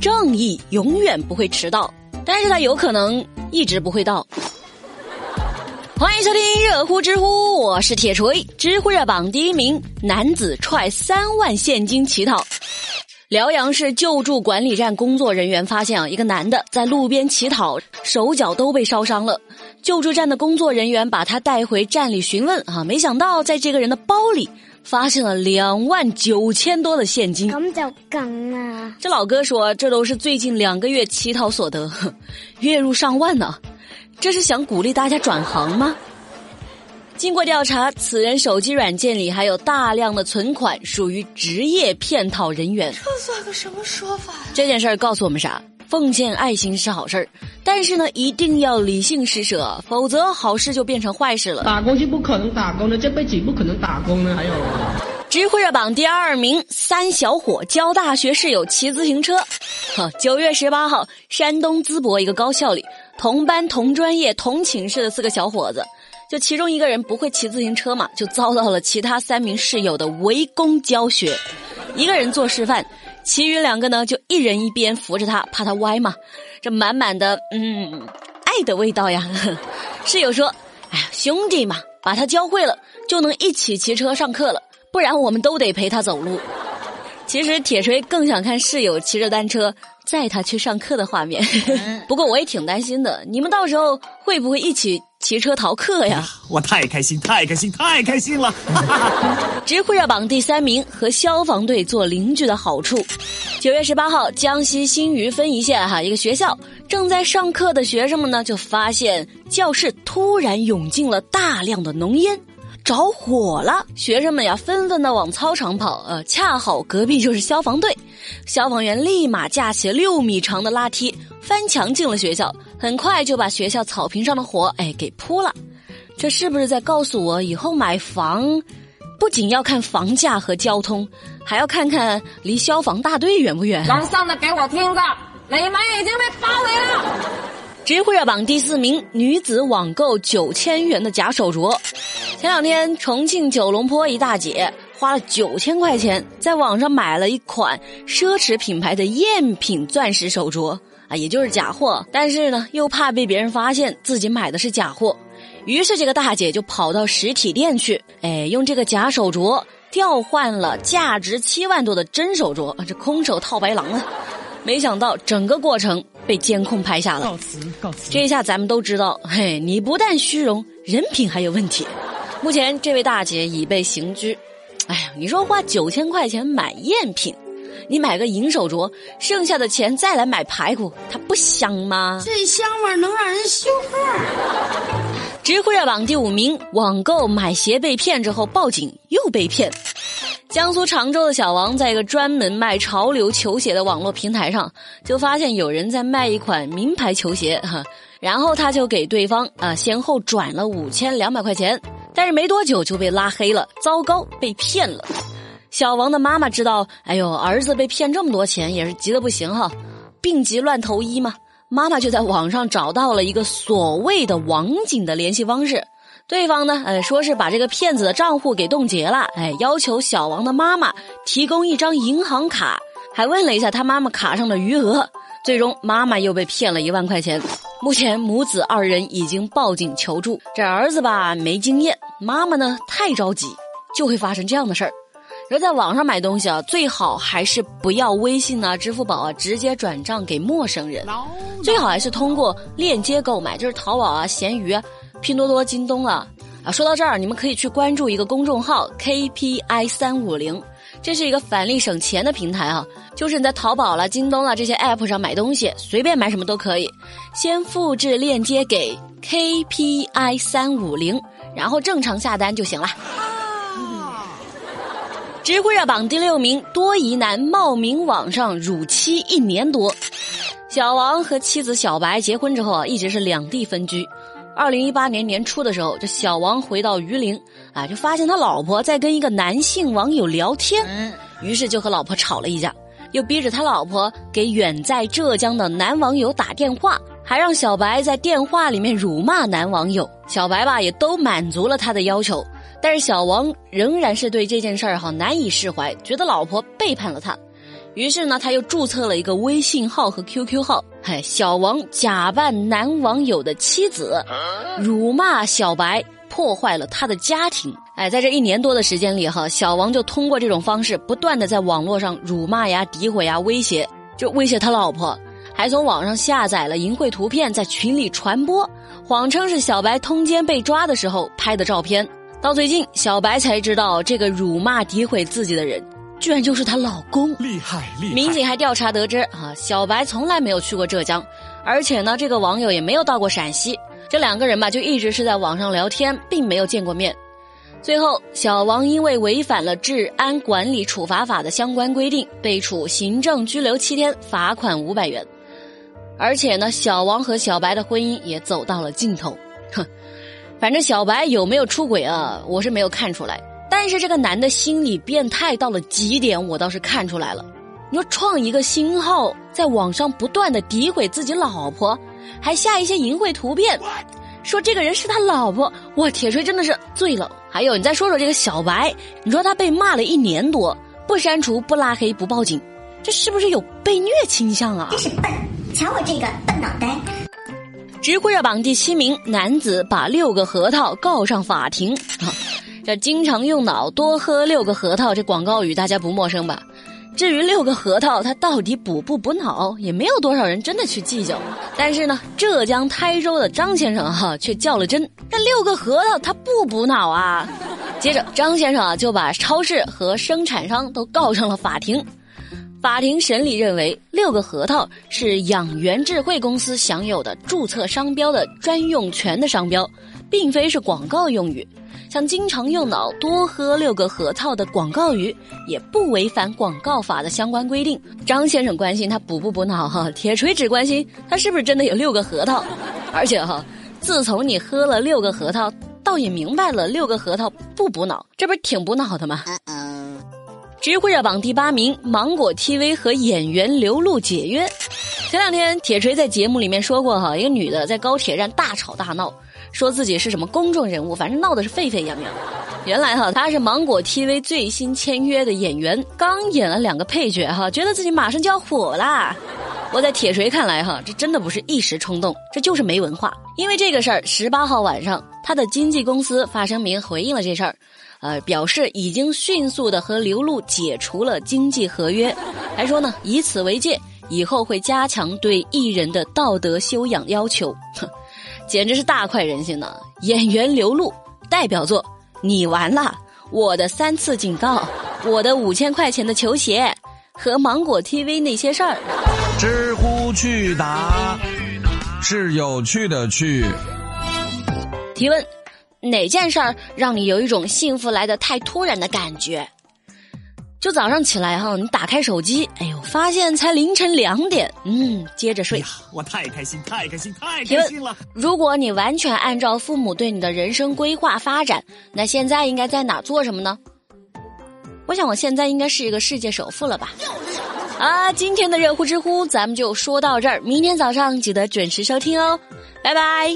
正义永远不会迟到，但是他有可能一直不会到。欢迎收听热乎知乎，我是铁锤。知乎热榜第一名，男子踹三万现金乞讨。辽阳市救助管理站工作人员发现啊，一个男的在路边乞讨，手脚都被烧伤了。救助站的工作人员把他带回站里询问啊，没想到在这个人的包里发现了两万九千多的现金。咁就梗啦！这老哥说，这都是最近两个月乞讨所得，月入上万呢。这是想鼓励大家转行吗？经过调查，此人手机软件里还有大量的存款，属于职业骗讨人员。这算个什么说法呀？这件事儿告诉我们啥？奉献爱心是好事儿，但是呢，一定要理性施舍，否则好事就变成坏事了。打工就不可能打工的，这辈子不可能打工的。还有，知乎热榜第二名，三小伙教大学室友骑自行车。哈，九月十八号，山东淄博一个高校里。同班同专业同寝室的四个小伙子，就其中一个人不会骑自行车嘛，就遭到了其他三名室友的围攻教学。一个人做示范，其余两个呢就一人一边扶着他，怕他歪嘛。这满满的嗯爱的味道呀。室友说：“哎呀，兄弟嘛，把他教会了，就能一起骑车上课了，不然我们都得陪他走路。”其实铁锤更想看室友骑着单车载他去上课的画面，不过我也挺担心的，你们到时候会不会一起骑车逃课呀？我太开心，太开心，太开心了！知乎热榜第三名，和消防队做邻居的好处。九月十八号，江西新余分宜县哈一个学校正在上课的学生们呢，就发现教室突然涌进了大量的浓烟。着火了，学生们呀纷纷的往操场跑，呃，恰好隔壁就是消防队，消防员立马架起六米长的拉梯，翻墙进了学校，很快就把学校草坪上的火哎给扑了。这是不是在告诉我，以后买房不仅要看房价和交通，还要看看离消防大队远不远？楼上的给我听着，你们已经被包围了。知乎热榜第四名，女子网购九千元的假手镯。前两天，重庆九龙坡一大姐花了九千块钱在网上买了一款奢侈品牌的赝品钻石手镯啊，也就是假货。但是呢，又怕被别人发现自己买的是假货，于是这个大姐就跑到实体店去，哎，用这个假手镯调换了价值七万多的真手镯啊，这空手套白狼啊！没想到整个过程被监控拍下了。告辞，告辞。这一下咱们都知道，嘿，你不但虚荣，人品还有问题。目前，这位大姐已被刑拘。哎呀，你说花九千块钱买赝品，你买个银手镯，剩下的钱再来买排骨，它不香吗？这香味能让人兴奋。知乎热榜第五名，网购买鞋被骗之后报警又被骗。江苏常州的小王在一个专门卖潮流球鞋的网络平台上，就发现有人在卖一款名牌球鞋哈，然后他就给对方啊先后转了五千两百块钱。但是没多久就被拉黑了，糟糕，被骗了。小王的妈妈知道，哎呦，儿子被骗这么多钱，也是急得不行哈，病急乱投医嘛。妈妈就在网上找到了一个所谓的网警的联系方式，对方呢，呃，说是把这个骗子的账户给冻结了，哎，要求小王的妈妈提供一张银行卡，还问了一下他妈妈卡上的余额。最终，妈妈又被骗了一万块钱。目前，母子二人已经报警求助。这儿子吧没经验，妈妈呢太着急，就会发生这样的事儿。而在网上买东西啊，最好还是不要微信啊、支付宝啊直接转账给陌生人，最好还是通过链接购买，就是淘宝啊、闲鱼啊、拼多多、京东啊。啊，说到这儿，你们可以去关注一个公众号 KPI 三五零。这是一个返利省钱的平台啊，就是你在淘宝了、京东了这些 app 上买东西，随便买什么都可以，先复制链接给 KPI 三五零，然后正常下单就行了。知乎热榜第六名，多疑男冒名网上辱妻一年多。小王和妻子小白结婚之后啊，一直是两地分居。二零一八年年初的时候，这小王回到榆林，啊，就发现他老婆在跟一个男性网友聊天，于是就和老婆吵了一架，又逼着他老婆给远在浙江的男网友打电话，还让小白在电话里面辱骂男网友。小白吧也都满足了他的要求，但是小王仍然是对这件事儿哈难以释怀，觉得老婆背叛了他。于是呢，他又注册了一个微信号和 QQ 号。嗨，小王假扮男网友的妻子，辱骂小白，破坏了他的家庭。哎，在这一年多的时间里，哈，小王就通过这种方式，不断的在网络上辱骂呀、诋毁呀、威胁，就威胁他老婆，还从网上下载了淫秽图片，在群里传播，谎称是小白通奸被抓的时候拍的照片。到最近，小白才知道，这个辱骂诋毁自己的人，居然就是她老公。厉害厉害！民警还调查得知，啊，小白从来没有去过浙江，而且呢，这个网友也没有到过陕西。这两个人吧，就一直是在网上聊天，并没有见过面。最后，小王因为违反了《治安管理处罚法》的相关规定，被处行政拘留七天，罚款五百元。而且呢，小王和小白的婚姻也走到了尽头。哼。反正小白有没有出轨啊？我是没有看出来，但是这个男的心理变态到了极点，我倒是看出来了。你说创一个新号，在网上不断的诋毁自己老婆，还下一些淫秽图片，说这个人是他老婆，哇，铁锤真的是醉了。还有，你再说说这个小白，你说他被骂了一年多，不删除、不拉黑、不报警，这是不是有被虐倾向啊？真是笨，瞧我这个笨脑袋。知乎热榜第七名，男子把六个核桃告上法庭。啊，这经常用脑，多喝六个核桃，这广告语大家不陌生吧？至于六个核桃它到底补不补脑，也没有多少人真的去计较。但是呢，浙江台州的张先生哈却较了真，那六个核桃它不补脑啊。接着张先生啊就把超市和生产商都告上了法庭。法庭审理认为，六个核桃是养元智慧公司享有的注册商标的专用权的商标，并非是广告用语。像经常用脑多喝六个核桃的广告语，也不违反广告法的相关规定。张先生关心他补不补脑哈，铁锤只关心他是不是真的有六个核桃。而且哈，自从你喝了六个核桃，倒也明白了六个核桃不补脑，这不是挺补脑的吗？知乎热榜第八名，芒果 TV 和演员刘露解约。前两天铁锤在节目里面说过哈，一个女的在高铁站大吵大闹，说自己是什么公众人物，反正闹得是沸沸扬扬。原来哈，她是芒果 TV 最新签约的演员，刚演了两个配角哈，觉得自己马上就要火啦。我在铁锤看来哈，这真的不是一时冲动，这就是没文化。因为这个事儿，十八号晚上，他的经纪公司发声明回应了这事儿。呃，表示已经迅速的和刘露解除了经济合约，还说呢，以此为戒，以后会加强对艺人的道德修养要求。哼，简直是大快人心呢！演员刘露代表作，你完了，我的三次警告，我的五千块钱的球鞋，和芒果 TV 那些事儿。知乎去答是有趣的去。提问。哪件事儿让你有一种幸福来的太突然的感觉？就早上起来哈，你打开手机，哎呦，发现才凌晨两点，嗯，接着睡。我太开心，太开心，太开心了！如果你完全按照父母对你的人生规划发展，那现在应该在哪做什么呢？我想我现在应该是一个世界首富了吧？啊，今天的热乎知乎咱们就说到这儿，明天早上记得准时收听哦，拜拜。